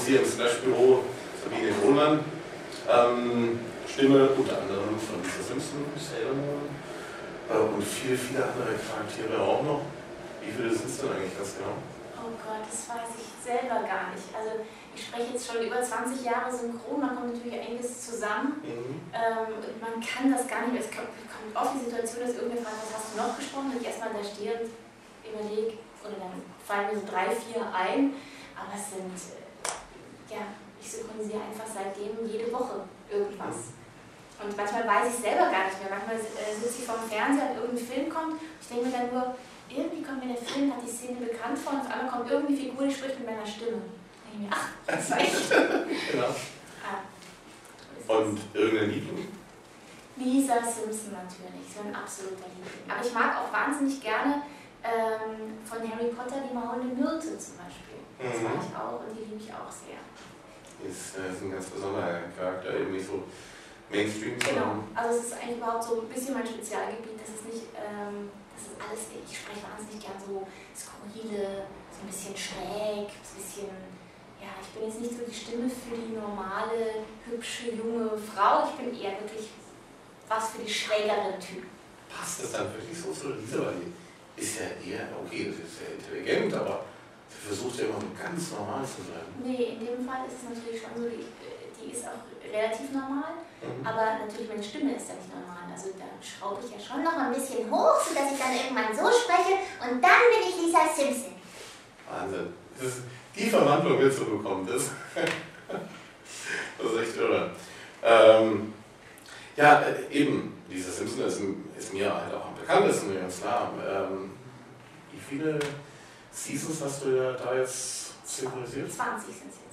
uns hier im Slash-Büro Sabine Kohlmann. Ähm, Stimme unter anderem von Lisa Simpson, Sailor äh, und viele, viele andere Charaktere auch noch. Wie viele sind es denn eigentlich ganz genau? Oh Gott, das weiß ich selber gar nicht. Also ich spreche jetzt schon über 20 Jahre synchron, man kommt natürlich einiges zusammen. Mhm. Ähm, man kann das gar nicht mehr. Es kommt, kommt oft die Situation, dass irgendwer fragt, was hast du noch gesprochen? Und ich erstmal da stehe und überlege, oder dann fallen mir so drei, vier ein. Aber es sind, ja, ich synchronisiere einfach seitdem jede Woche irgendwas. Und manchmal weiß ich selber gar nicht mehr. Manchmal äh, sitze ich vor dem Fernseher und irgendein Film kommt. Ich denke mir dann nur, irgendwie kommt mir der Film, hat die Szene bekannt vor und auf einmal kommt irgendeine Figur, die spricht mit meiner Stimme. Da denke ich mir, ach, das war ich. genau. Ah, und irgendein Liebling? Lisa Simpson natürlich, so ein absoluter Liebling. Aber ich mag auch wahnsinnig gerne ähm, von Harry Potter die maulende Myrte zum Beispiel. Das mhm. mag ich auch und die liebe ich auch sehr. Ist, äh, ist ein ganz besonderer Charakter, irgendwie so Mainstream. Genau, also es ist eigentlich überhaupt so ein bisschen mein Spezialgebiet. Das ist nicht, ähm, das ist alles, ich spreche wahnsinnig gern so skurrile, so ein bisschen schräg, so ein bisschen, ja, ich bin jetzt nicht so die Stimme für die normale, hübsche, junge Frau. Ich bin eher wirklich was für die schrägeren Typen. Passt das dann wirklich so zu Lisa? Ist ja eher, okay, das ist sehr intelligent, aber sie versucht ja immer ganz normal zu sein. Nee, in dem Fall ist es natürlich schon so, die, die ist auch relativ normal Mhm. Aber natürlich, meine Stimme ist ja nicht normal. Also da schraube ich ja schon noch ein bisschen hoch, sodass ich dann irgendwann so spreche und dann bin ich Lisa Simpson. Wahnsinn. Ist, die Verwandlung willst du bekommen, das, das ist echt irre. Ähm, ja, äh, eben, Lisa Simpson ist, ist, mir halt auch am bekanntesten, ganz klar. Ähm, wie viele Seasons hast du da jetzt synchronisiert? 20 sind es jetzt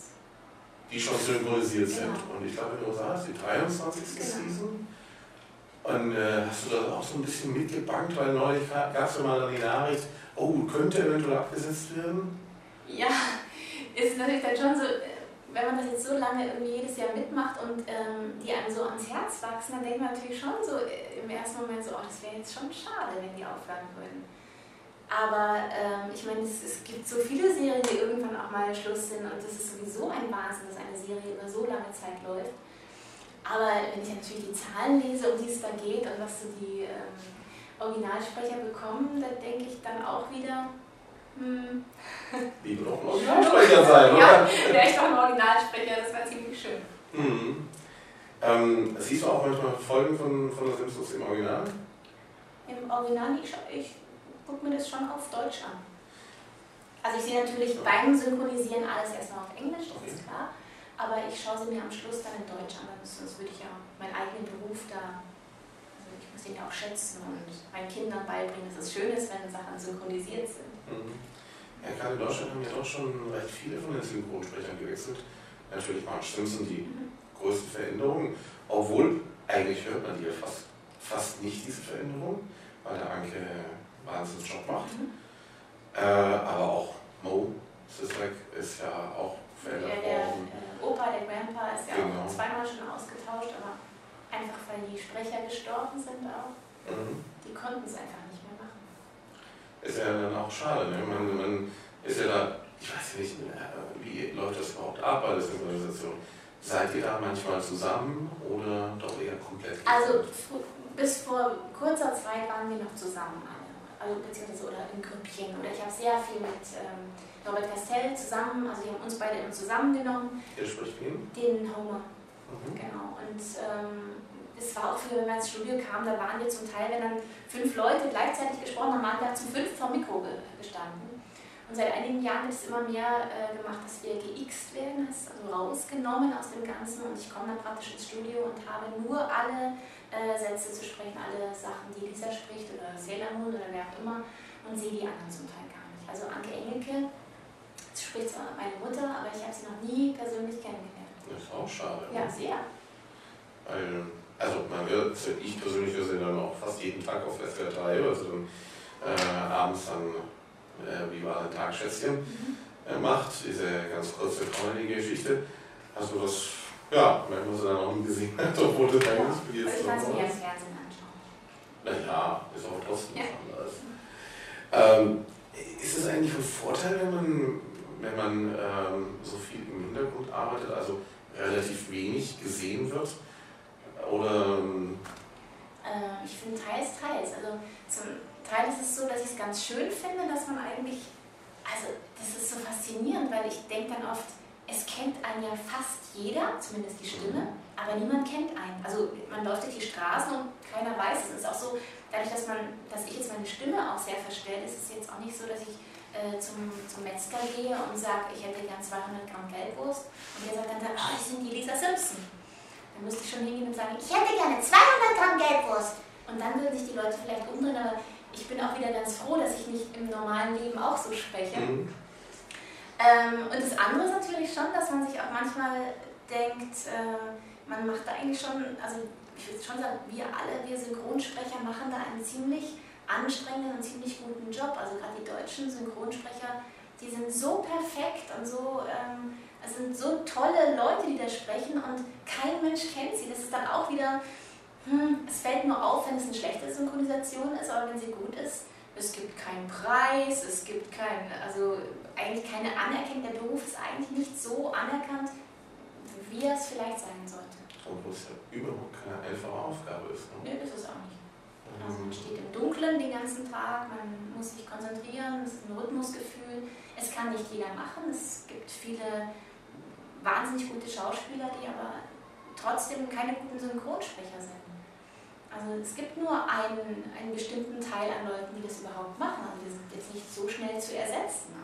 die schon synchronisiert sind. Genau. Und ich glaube, in den USA ist die 23. Genau. Season. Und äh, hast du das auch so ein bisschen mitgebankt, weil neulich gab es ja mal die Nachricht, oh, könnte eventuell abgesetzt werden? Ja, ist natürlich dann schon so, äh, wenn man das jetzt so lange irgendwie jedes Jahr mitmacht und ähm, die einem so ans Herz wachsen, dann denkt man natürlich schon so äh, im ersten Moment so, oh, das wäre jetzt schon schade, wenn die aufhören würden. Aber ähm, ich meine, es, es, gibt so viele Serien, die irgendwann auch mal Schluss sind und das ist sowieso ein Wahnsinn, dass eine Serie über so lange Zeit läuft. Aber wenn ich natürlich die Zahlen lese, um die es da geht und was so die ähm, Originalsprecher bekommen, dann denke ich dann auch wieder, hm. Die will auch ein Originalsprecher sein, oder? Ja, wäre ich doch ein Originalsprecher, das wäre ziemlich schön. Mhm. Ähm, siehst du auch manchmal Folgen von, von der Simpsons im Original? Im Original, ich, ich gucke mir das schon auf Deutsch an. Also ich sehe natürlich beim Synchronisieren alles erstmal auf Englisch, das ist klar. Aber ich schaue sie mir am Schluss dann in Deutsch an, sonst würde ich ja meinen eigenen Beruf da, also ich muss ihn ja auch schätzen und meinen Kindern beibringen, dass es schön ist, wenn Sachen synchronisiert sind. Mhm. Ja, gerade in Deutschland haben ja doch schon recht viele von den Synchronsprechern gewechselt. Natürlich Marge Simpson die mhm. größte Veränderung, obwohl eigentlich hört man die ja fast, fast nicht, diese Veränderung, weil der Anke Wahnsinnsjob macht. Mhm. Äh, aber auch Mo Sislek ist ja auch verändert ja. Der äh, Opa, der Grandpa ist ja genau. auch zweimal schon ausgetauscht, aber einfach weil die Sprecher gestorben sind auch. Mhm. Die konnten es einfach nicht mehr machen. Ist ja dann auch schade. Ne? Man, man ist ja da, ich weiß nicht, wie läuft das überhaupt ab bei der Synchronisation? Seid ihr da manchmal zusammen oder doch eher komplett? Also bis vor kurzer Zeit waren wir noch zusammen also beziehungsweise oder in Grüppchen. Oder ich habe sehr viel mit ähm, Robert Castell zusammen, also wir haben uns beide immer zusammengenommen. Der spricht wen? Den Homer. Mhm. Genau. Und ähm, es war auch für, wenn man ins Studio kam, da waren wir zum Teil, wenn dann fünf Leute gleichzeitig gesprochen haben, waren wir zum fünf vom Mikro gestanden. Und seit einigen Jahren wird es immer mehr äh, gemacht, dass wir geixt werden, also rausgenommen aus dem Ganzen. Und ich komme dann praktisch ins Studio und habe nur alle äh, Sätze zu sprechen, alle Sachen, die Lisa spricht oder Sailor Moon oder wer auch immer und sehe die anderen zum Teil gar nicht. Also Anke Engelke spricht zwar meine Mutter, aber ich habe sie noch nie persönlich kennengelernt. Das ist auch schade. Ja, sehr. Weil, also man wird, ich persönlich höre sie dann auch fast jeden Tag auf SWR 3, also dann äh, abends dann, äh, wie war ein Tag Schätzchen, mhm. äh, macht, diese ganz kurze Comedy-Geschichte. Also das ja, wenn man es dann auch nie gesehen hat, obwohl das eigentlich spielt. Ich kann es mir als Fernsehen anschauen. Naja, ist auch trotzdem ja. anders. Ähm, ist es eigentlich ein Vorteil, wenn man, wenn man ähm, so viel im Hintergrund arbeitet, also relativ wenig gesehen wird? Oder? Ähm äh, ich finde teils, teils. Also zum Teil ist es so, dass ich es ganz schön finde, dass man eigentlich, also das ist so faszinierend, weil ich denke dann oft, es kennt einen ja fast jeder, zumindest die Stimme, aber niemand kennt einen. Also man läuft durch die Straßen und keiner weiß es. Ist auch so, dadurch, dass, man, dass ich jetzt meine Stimme auch sehr verstelle, ist es jetzt auch nicht so, dass ich äh, zum, zum Metzger gehe und sage, ich hätte gern 200 Gramm Gelbwurst und der sagt dann, oh, ich sind die Lisa Simpson. Dann müsste ich schon hingehen und sagen, ich hätte gerne 200 Gramm Gelbwurst. Und dann würden sich die Leute vielleicht umdrehen, aber ich bin auch wieder ganz froh, dass ich nicht im normalen Leben auch so spreche. Mhm. Ähm, und das andere ist natürlich schon, dass man sich auch manchmal denkt, äh, man macht da eigentlich schon, also ich würde schon sagen, wir alle, wir Synchronsprecher machen da einen ziemlich anstrengenden und ziemlich guten Job. Also gerade die deutschen Synchronsprecher, die sind so perfekt und so, ähm, es sind so tolle Leute, die da sprechen und kein Mensch kennt sie. Das ist dann auch wieder, hm, es fällt nur auf, wenn es eine schlechte Synchronisation ist, aber wenn sie gut ist, es gibt keinen Preis, es gibt kein, also eigentlich keine Anerkennung. Der Beruf ist eigentlich nicht so anerkannt, wie er es vielleicht sein sollte. Obwohl es ja überhaupt keine einfache Aufgabe ist. Ne? Nee, das ist auch nicht. Also man steht im Dunkeln den ganzen Tag, man muss sich konzentrieren, es ist ein Rhythmusgefühl. Es kann nicht jeder machen. Es gibt viele wahnsinnig gute Schauspieler, die aber trotzdem keine guten Synchronsprecher sind. Also es gibt nur einen, einen bestimmten Teil an Leuten, die das überhaupt machen. Also die sind jetzt nicht so schnell zu ersetzen.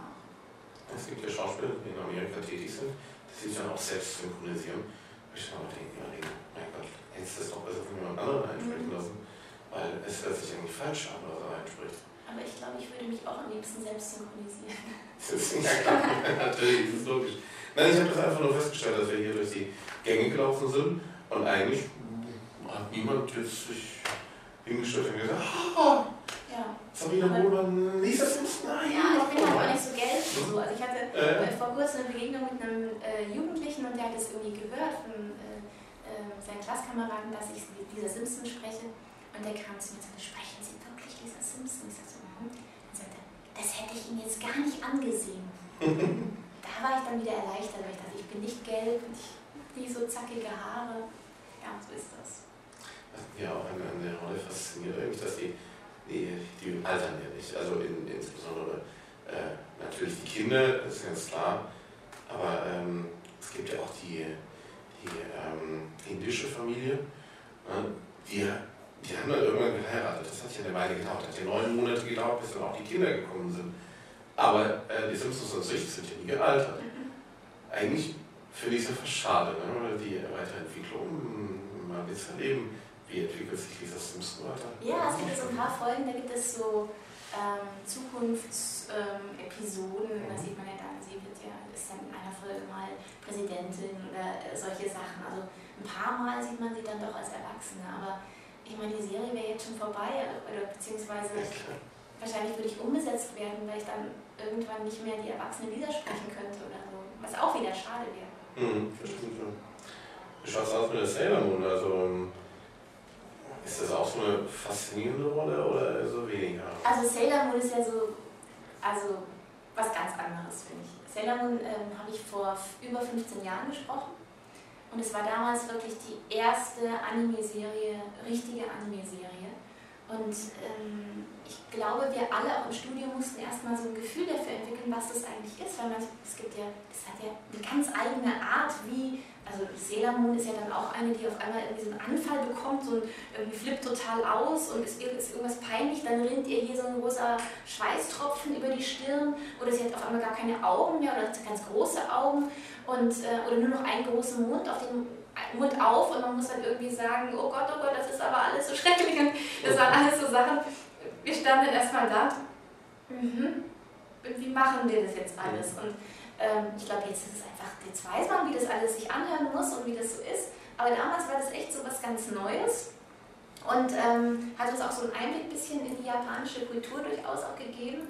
Es gibt ja Schauspieler, die in Amerika tätig sind, die sich dann auch selbst synchronisieren. Ich kann auch denken, ja, mein Gott, hättest du das doch besser von jemand anderem einsprechen mhm. lassen, weil es hört sich eigentlich falsch an, was er einspricht. Aber ich glaube, ich würde mich auch am liebsten selbst synchronisieren. Das ist ja klar, natürlich, das ist logisch. Nein, ich habe das einfach nur festgestellt, dass wir hier durch die Gänge gelaufen sind und eigentlich hat niemand jetzt sich hingestellt und gesagt, oh, ja. Sabine Bohlmann, Lisa Simpson, nein. Ja, ich bin halt auch nicht so Geld. So. Also ich hatte äh. vor kurzem eine Begegnung mit einem äh, Jugendlichen und der hat es irgendwie gehört von äh, äh seinen Klasskameraden, dass ich Lisa Simpson spreche. Und der kam zu mir und sagte, sprechen Sie wirklich Lisa Simpson? Ich sagte so, mhm. Dann sagte das hätte ich Ihnen jetzt gar nicht angesehen. da war ich dann wieder erleichtert, weil ich dachte, ich bin nicht gelb und ich habe nie so zackige Haare. Ja, so ist das. Mir auch an, an der Rolle fasziniert, eigentlich, dass die die, die altern ja nicht. Also in, insbesondere äh, natürlich die Kinder, das ist ganz klar. Aber ähm, es gibt ja auch die, die ähm, indische Familie, ne? die, die haben dann irgendwann geheiratet. Das hat ja eine Weile gedauert. Hat ja neun Monate gedauert, bis dann auch die Kinder gekommen sind. Aber äh, die Simpsons und sich sind ja nie gealtert. Eigentlich finde ich es einfach schade, ne? die Weiterentwicklung, man will es erleben wie entwickelt sich dieser Simpson weiter? Ja, es gibt so ein paar Folgen, da gibt es so ähm, Zukunftsepisoden, ähm, da sieht man ja dann, sie wird ja, ist dann in einer Folge mal Präsidentin oder äh, solche Sachen. Also ein paar Mal sieht man sie dann doch als Erwachsene, aber ich meine, die Serie wäre jetzt schon vorbei, oder beziehungsweise ja, wahrscheinlich würde ich umgesetzt werden, weil ich dann irgendwann nicht mehr die Erwachsene Lieder sprechen könnte oder so, was auch wieder schade wäre. Mhm, verstehe schon. Wie schaut es aus mit der Sailor Moon? Also, ähm, ist das auch so eine faszinierende Rolle oder so weniger? Also Sailor Moon ist ja so, also was ganz anderes, finde ich. Sailor Moon ähm, habe ich vor über 15 Jahren gesprochen und es war damals wirklich die erste Anime-Serie, richtige Anime-Serie. Und ähm, ich glaube, wir alle auch im Studio mussten erstmal so ein Gefühl dafür entwickeln, was das eigentlich ist, weil man, es gibt ja, das hat ja eine ganz eigene Art, wie also Sailor Moon ist ja dann auch eine, die auf einmal irgendwie so einen Anfall bekommt, so irgendwie flippt total aus und ist, ist irgendwas peinlich, dann rinnt ihr hier so ein rosa Schweißtropfen über die Stirn oder sie hat auf einmal gar keine Augen mehr oder hat ganz große Augen und, äh, oder nur noch einen großen Mund auf den Mund auf und man muss dann irgendwie sagen, oh Gott, oh Gott, das ist aber alles so schrecklich und das waren alles so Sachen. Wir standen erstmal da, mhm. wie machen wir das jetzt alles? Und ähm, ich glaube, jetzt ist es einfach, jetzt weiß man, wie das alles sich anhören muss und wie das so ist. Aber damals war das echt so was ganz Neues und ähm, hat uns auch so einen Einblick bisschen in die japanische Kultur durchaus auch gegeben.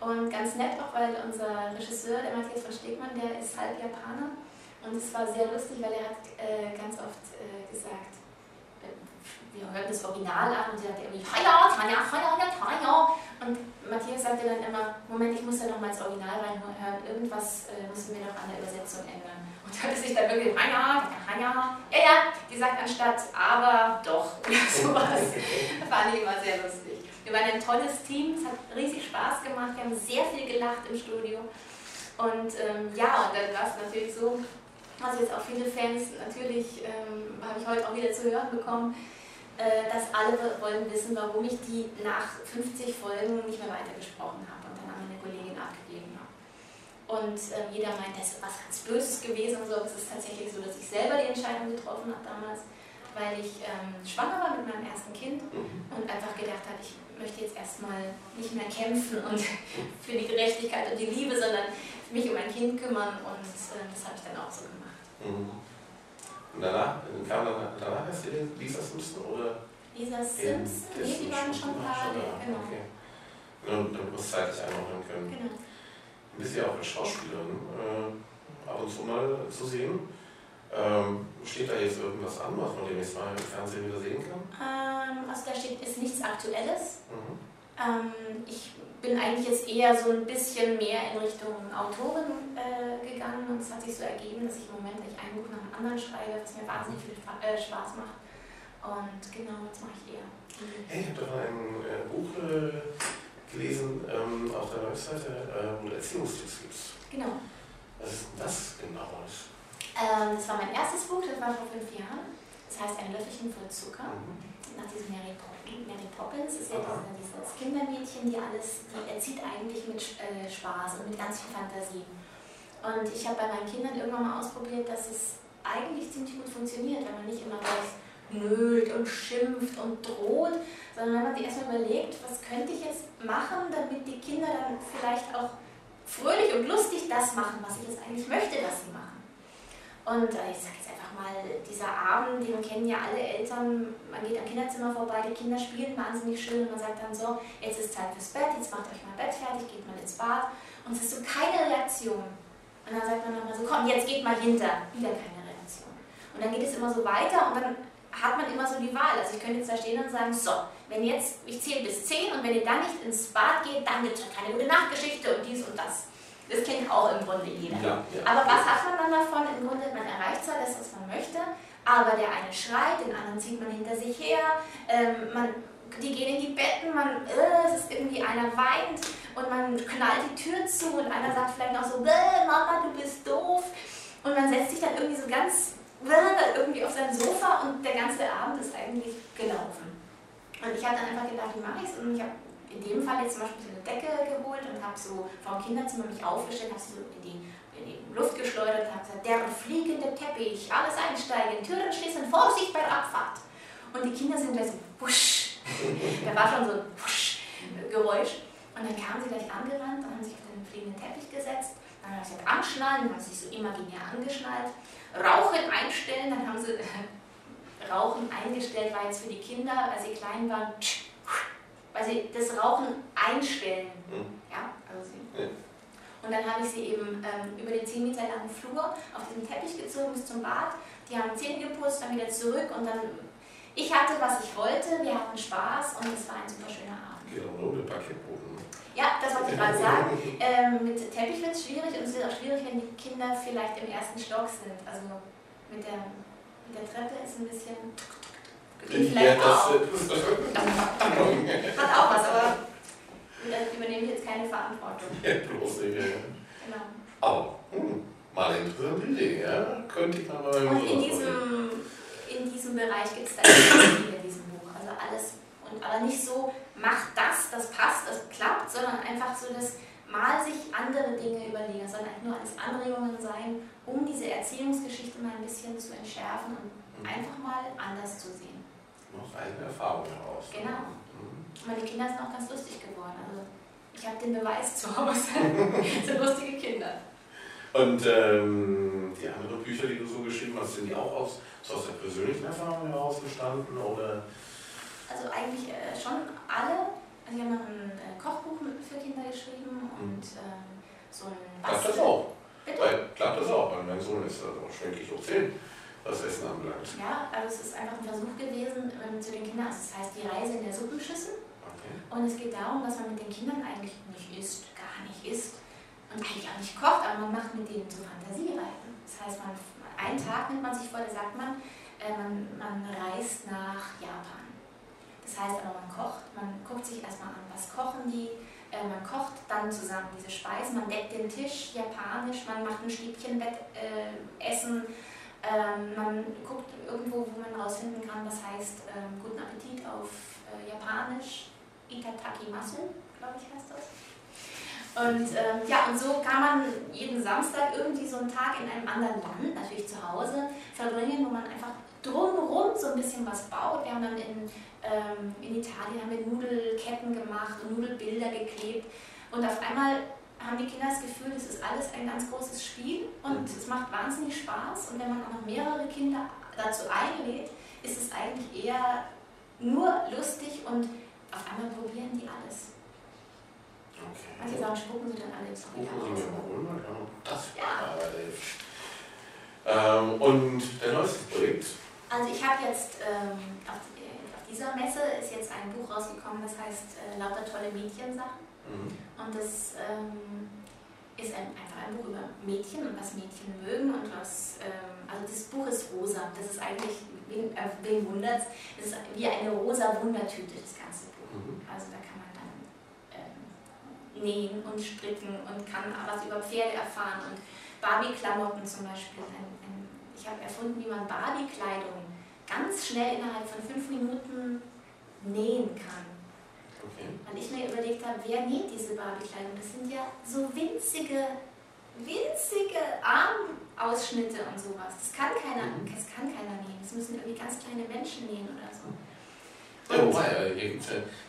Und ganz nett auch, weil unser Regisseur, der Matthias von Stegmann, der ist halb Japaner. Und es war sehr lustig, weil er hat äh, ganz oft äh, gesagt, wir hörten das Original an und sie hat irgendwie, Haya, Tanja, Haya, Tanja. Und Matthias sagte dann immer, Moment, ich muss da nochmal ins Original reinhören, irgendwas äh, müssen wir noch an der Übersetzung ändern. Und da sich dann wirklich, ja, ja, ja, ja, ja, die sagt anstatt aber doch oder sowas. Fand ich immer sehr lustig. Wir waren ein tolles Team, es hat riesig Spaß gemacht, wir haben sehr viel gelacht im Studio. Und ähm, ja, und dann war es natürlich so, also jetzt auch viele Fans, natürlich ähm, habe ich heute auch wieder zu hören bekommen, dass alle wollen wissen, warum ich die nach 50 Folgen nicht mehr weitergesprochen habe und dann an meine Kollegin abgegeben habe. Und äh, jeder meint, das ist was ganz Böses gewesen und so, aber es ist tatsächlich so, dass ich selber die Entscheidung getroffen habe damals, weil ich ähm, schwanger war mit meinem ersten Kind mhm. und einfach gedacht habe, ich möchte jetzt erstmal nicht mehr kämpfen und für die Gerechtigkeit und die Liebe, sondern mich um ein Kind kümmern und äh, das habe ich dann auch so gemacht. Mhm. Und danach, kam dann, danach erst Lisa Simpson oder? Lisa Simpson? Nee, die waren schon da. Genau. Okay. Und wir es zeitlich einordnen können. Genau. Du bist ja auch als Schauspielerin äh, ab und zu mal zu sehen. Ähm, steht da jetzt irgendwas an, was man demnächst mal im Fernsehen wieder sehen kann? Ähm, also da steht ist nichts Aktuelles. Mhm. Ähm, ich bin eigentlich jetzt eher so ein bisschen mehr in Richtung Autorin äh, gegangen und es hat sich so ergeben, dass ich im Moment ein Buch nach dem anderen schreibe, was mir wahnsinnig viel äh, Spaß macht. Und genau, das mache ich eher. Hey, ich habe doch ein äh, Buch äh, gelesen ähm, auf der Webseite, äh, wo du Erziehungstipps gibt. Genau. Was ist denn das genau? Ähm, das war mein erstes Buch, das war vor fünf Jahren. Das heißt Ein Löffelchen voll Zucker. Mhm. Nach diesem Mary Poppins. Mary Poppins ist ja dieses Kindermädchen, die alles, die erzieht eigentlich mit äh, Spaß und mit ganz viel Fantasie. Und ich habe bei meinen Kindern irgendwann mal ausprobiert, dass es eigentlich ziemlich gut funktioniert, wenn man nicht immer gleich nölt und schimpft und droht, sondern wenn man sich erstmal überlegt, was könnte ich jetzt machen, damit die Kinder dann vielleicht auch fröhlich und lustig das machen, was ich jetzt eigentlich möchte, dass sie machen. Und äh, ich sage jetzt mal dieser Abend, den kennen ja alle Eltern, man geht am Kinderzimmer vorbei, die Kinder spielen wahnsinnig schön und man sagt dann so, jetzt ist Zeit fürs Bett, jetzt macht euch mal Bett fertig, geht mal ins Bad und es ist so keine Reaktion. Und dann sagt man nochmal so, komm, jetzt geht mal hinter, wieder keine Reaktion. Und dann geht es immer so weiter und dann hat man immer so die Wahl. Also ich könnte jetzt da stehen und sagen, so, wenn jetzt, ich zähle bis 10 und wenn ihr dann nicht ins Bad geht, dann gibt es keine gute Nachtgeschichte und dies und das. Das kennt auch im Grunde jeder. Ja, ja. Aber was hat man dann davon? Im Grunde, man erreicht zwar das, was man möchte, aber der eine schreit, den anderen zieht man hinter sich her, ähm, man, die gehen in die Betten, man, äh, es ist irgendwie einer weint und man knallt die Tür zu und einer sagt vielleicht noch so, Mama, du bist doof. Und man setzt sich dann irgendwie so ganz irgendwie auf sein Sofa und der ganze Abend ist eigentlich gelaufen. Und ich habe dann einfach gedacht, wie mache ich es? Und ich habe in dem Fall jetzt zum Beispiel so eine Decke geholt und habe so vom Kinderzimmer mich aufgestellt, habe sie so in die, in die Luft geschleudert und habe gesagt, der fliegende Teppich, alles einsteigen, Türen schließen, Vorsicht bei der Abfahrt. Und die Kinder sind gleich so, wusch. da war schon so ein wusch Geräusch. Und dann kamen sie gleich angerannt und haben sich auf den fliegenden Teppich gesetzt. Dann haben sie gesagt, anschnallen, dann haben sich so imaginär angeschnallt. Rauchen einstellen, dann haben sie Rauchen eingestellt, war jetzt für die Kinder, als sie klein waren, weil sie das Rauchen einstellen. Mhm. Ja, also sie. Ja. Und dann habe ich sie eben ähm, über den 10 Meter langen Flur auf diesen Teppich gezogen bis zum Bad. Die haben Zähne geputzt, dann wieder zurück und dann. Ich hatte, was ich wollte, wir hatten Spaß und es war ein super schöner Abend. Genau, nur mit Parkettboden. Ja, das wollte ich gerade sagen. Ähm, mit Teppich wird es schwierig und es wird auch schwierig, wenn die Kinder vielleicht im ersten Stock sind. Also mit der, mit der Treppe ist ein bisschen Geht vielleicht ja, auch. Hat auch was, aber da übernehme ich jetzt keine Verantwortung. Ja, bloß nicht. Genau. Aber, hm, mal eine interessante Idee, ja? Könnte ich mal Und in diesem, in diesem Bereich gibt es da viel in diesem Buch. Also alles, und aber nicht so, mach das, das passt, das klappt, sondern einfach so das mal sich andere Dinge überlegen. Es sollen eigentlich nur alles Anregungen sein, um diese Erziehungsgeschichte mal ein bisschen zu entschärfen und mhm. einfach mal anders zu sehen aus eigenen Erfahrungen heraus. Genau. Mhm. Meine Kinder sind auch ganz lustig geworden. Also ich habe den Beweis zu Hause. sind lustige Kinder. Und ähm, die anderen Bücher, die du so geschrieben hast, sind die auch aus, so aus der persönlichen Erfahrung heraus gestanden? Oder? Also eigentlich äh, schon alle. Also ich habe noch ein äh, Kochbuch für Kinder geschrieben und mhm. ähm, so ein Bastel. Klappt das auch? Bitte? Weil, klappt das auch, weil mein Sohn ist also schwänklich hoch 10 was Essen anbelangt. Ja, also es ist einfach ein Versuch gewesen ähm, zu den Kindern. Also das heißt die Reise in der Suppenschüssel. Und es geht darum, dass man mit den Kindern eigentlich nicht isst, gar nicht isst und eigentlich auch nicht kocht, aber man macht mit denen so Fantasiereisen. Das heißt, man, einen Tag nimmt man sich vor, da sagt man, äh, man, man reist nach Japan. Das heißt aber, man kocht, man guckt sich erstmal an, was kochen die, äh, man kocht dann zusammen diese Speisen, man deckt den Tisch japanisch, man macht ein Stäbchenbett äh, ähm, man guckt irgendwo, wo man rausfinden kann, was heißt ähm, guten Appetit auf äh, Japanisch, Itataki Masu, glaube ich heißt das. Und ähm, ja, und so kann man jeden Samstag irgendwie so einen Tag in einem anderen Land, natürlich zu Hause, verbringen, wo man einfach drumherum so ein bisschen was baut. Wir haben dann in, ähm, in Italien haben wir Nudelketten gemacht und Nudelbilder geklebt. Und auf einmal haben die Kinder das Gefühl, das ist alles ein ganz großes Spiel und mhm. es macht wahnsinnig Spaß. Und wenn man auch noch mehrere Kinder dazu einlädt, ist es eigentlich eher nur lustig und auf einmal probieren die alles. Okay. Manche sagen, spucken sie dann alle ins ja. Das ja. ähm, Und dein neuestes Projekt? Also ich habe jetzt ähm, auf, auf, dieser Messe ist jetzt ein Buch rausgekommen, das heißt äh, Lauter tolle Mädchensachen. Mhm. Und das ähm, ist ein, einfach ein Buch über Mädchen und was Mädchen mögen und was, ähm, also das Buch ist rosa. Das ist eigentlich, wen, äh, wen wundert es, ist wie eine rosa Wundertüte, das ganze Buch. Mhm. Also da kann man dann ähm, nähen und stricken und kann was über Pferde erfahren und Barbie-Klamotten zum Beispiel. Ein, ein, ich habe erfunden, wie man Barbie-Kleidung ganz schnell innerhalb von fünf Minuten nähen kann. Okay. Weil ich mir überlegt habe, wer näht diese Barbie-Kleidung? Das sind ja so winzige, winzige Armausschnitte und sowas. Das kann keiner, mhm. das kann keiner nähen. Das müssen irgendwie ganz kleine Menschen nähen oder so. Ja, wobei, hier ja,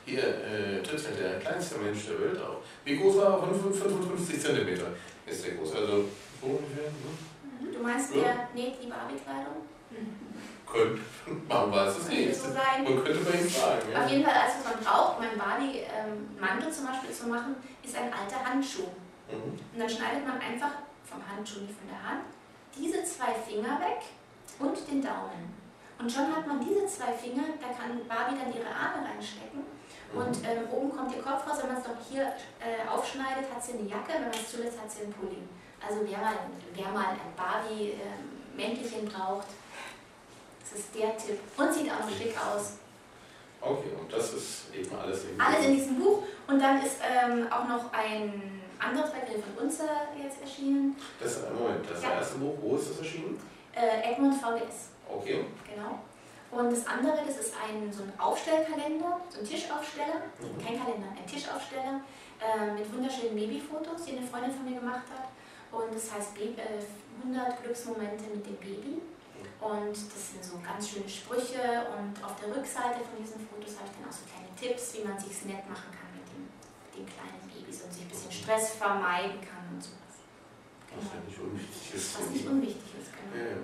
hier äh, tritt ja der kleinste Mensch der Welt auf. Wie groß war er? 55 cm ist der groß. Also so ungefähr. Ne? Du meinst, ja. der näht die Barbie-Kleidung? Mhm. Könnte, man weiß es nicht. So sein. Man könnte bei ihm fragen. Ja. Auf jeden Fall, alles, was man braucht, mein Barbie-Mantel ähm, zum Beispiel zu machen, ist ein alter Handschuh. Mhm. Und dann schneidet man einfach vom Handschuh, nicht von der Hand, diese zwei Finger weg und den Daumen. Und schon hat man diese zwei Finger, da kann Barbie dann ihre Arme reinstecken. Mhm. Und ähm, oben kommt ihr Kopf raus, wenn man es doch hier äh, aufschneidet, hat sie eine Jacke, wenn man es zulässt, hat sie einen Pulli. Also wer mal, wer mal ein Barbie-Mäntelchen ähm, braucht, das ist der Tipp. Und sieht auch noch schick aus. Okay, und das ist eben alles in Alles in diesem Buch. Und dann ist ähm, auch noch ein anderes Projekt von uns jetzt erschienen. Das, äh, Moment, das ja. erste Buch, wo ist das erschienen? Äh, Egmont VGS. Okay. Genau. Und das andere, das ist ein, so ein Aufstellkalender, so ein Tischaufsteller, mhm. kein Kalender, ein Tischaufsteller äh, mit wunderschönen Babyfotos, die eine Freundin von mir gemacht hat. Und das heißt Baby, äh, 100 Glücksmomente mit dem Baby. Und das sind so ganz schöne Sprüche und auf der Rückseite von diesen Fotos habe ich dann auch so kleine Tipps, wie man sich nett machen kann den kleinen Babys und sich ein bisschen Stress vermeiden kann und sowas. Genau. Was ja nicht unwichtig ist. Was nicht unwichtig ist, genau. Ja,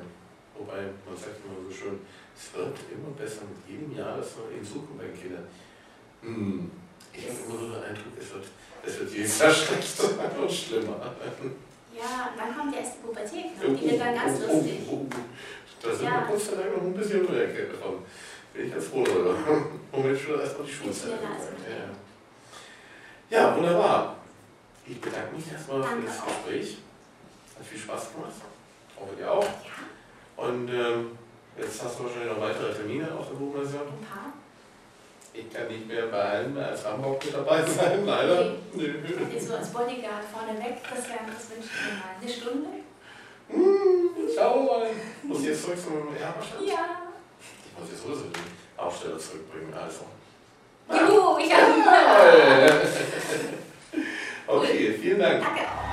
wobei, man sagt immer so schön, es wird immer besser mit jedem Jahr, das noch hinzukommt bei den Kindern. Hm, ich habe immer so den Eindruck, es wird, es wird jedes Jahr schlechter und schlimmer. Ja, dann kommt die erste Pubertät, ne? die wird dann ganz oh, oh, lustig. Oh, da sind ja. wir Gott sei Dank noch ein bisschen um die Ecke gekommen. Bin ich ganz froh darüber. Moment schon erstmal die Schulzeit. Ja. Ja, wunderbar. Ich bedanke mich erstmal für das Gespräch. Hat viel Spaß gemacht. Hoffe dir auch. Und ähm, jetzt hast du wahrscheinlich noch weitere Termine auf der Buchversion. Ein paar. Ich kann nicht mehr bei allen als Hamburg mit dabei sein, leider. Nee. Nö. So als Bodyguard vorne weg, das, das wünsche ich mir mal. Eine Stunde? Mmh, schau mal. Muss ich jetzt zurück zum Erberstand? Ja. Ich muss jetzt sowieso den Aufsteller zurückbringen, also. Juhu, ich habe. okay, vielen Dank. Danke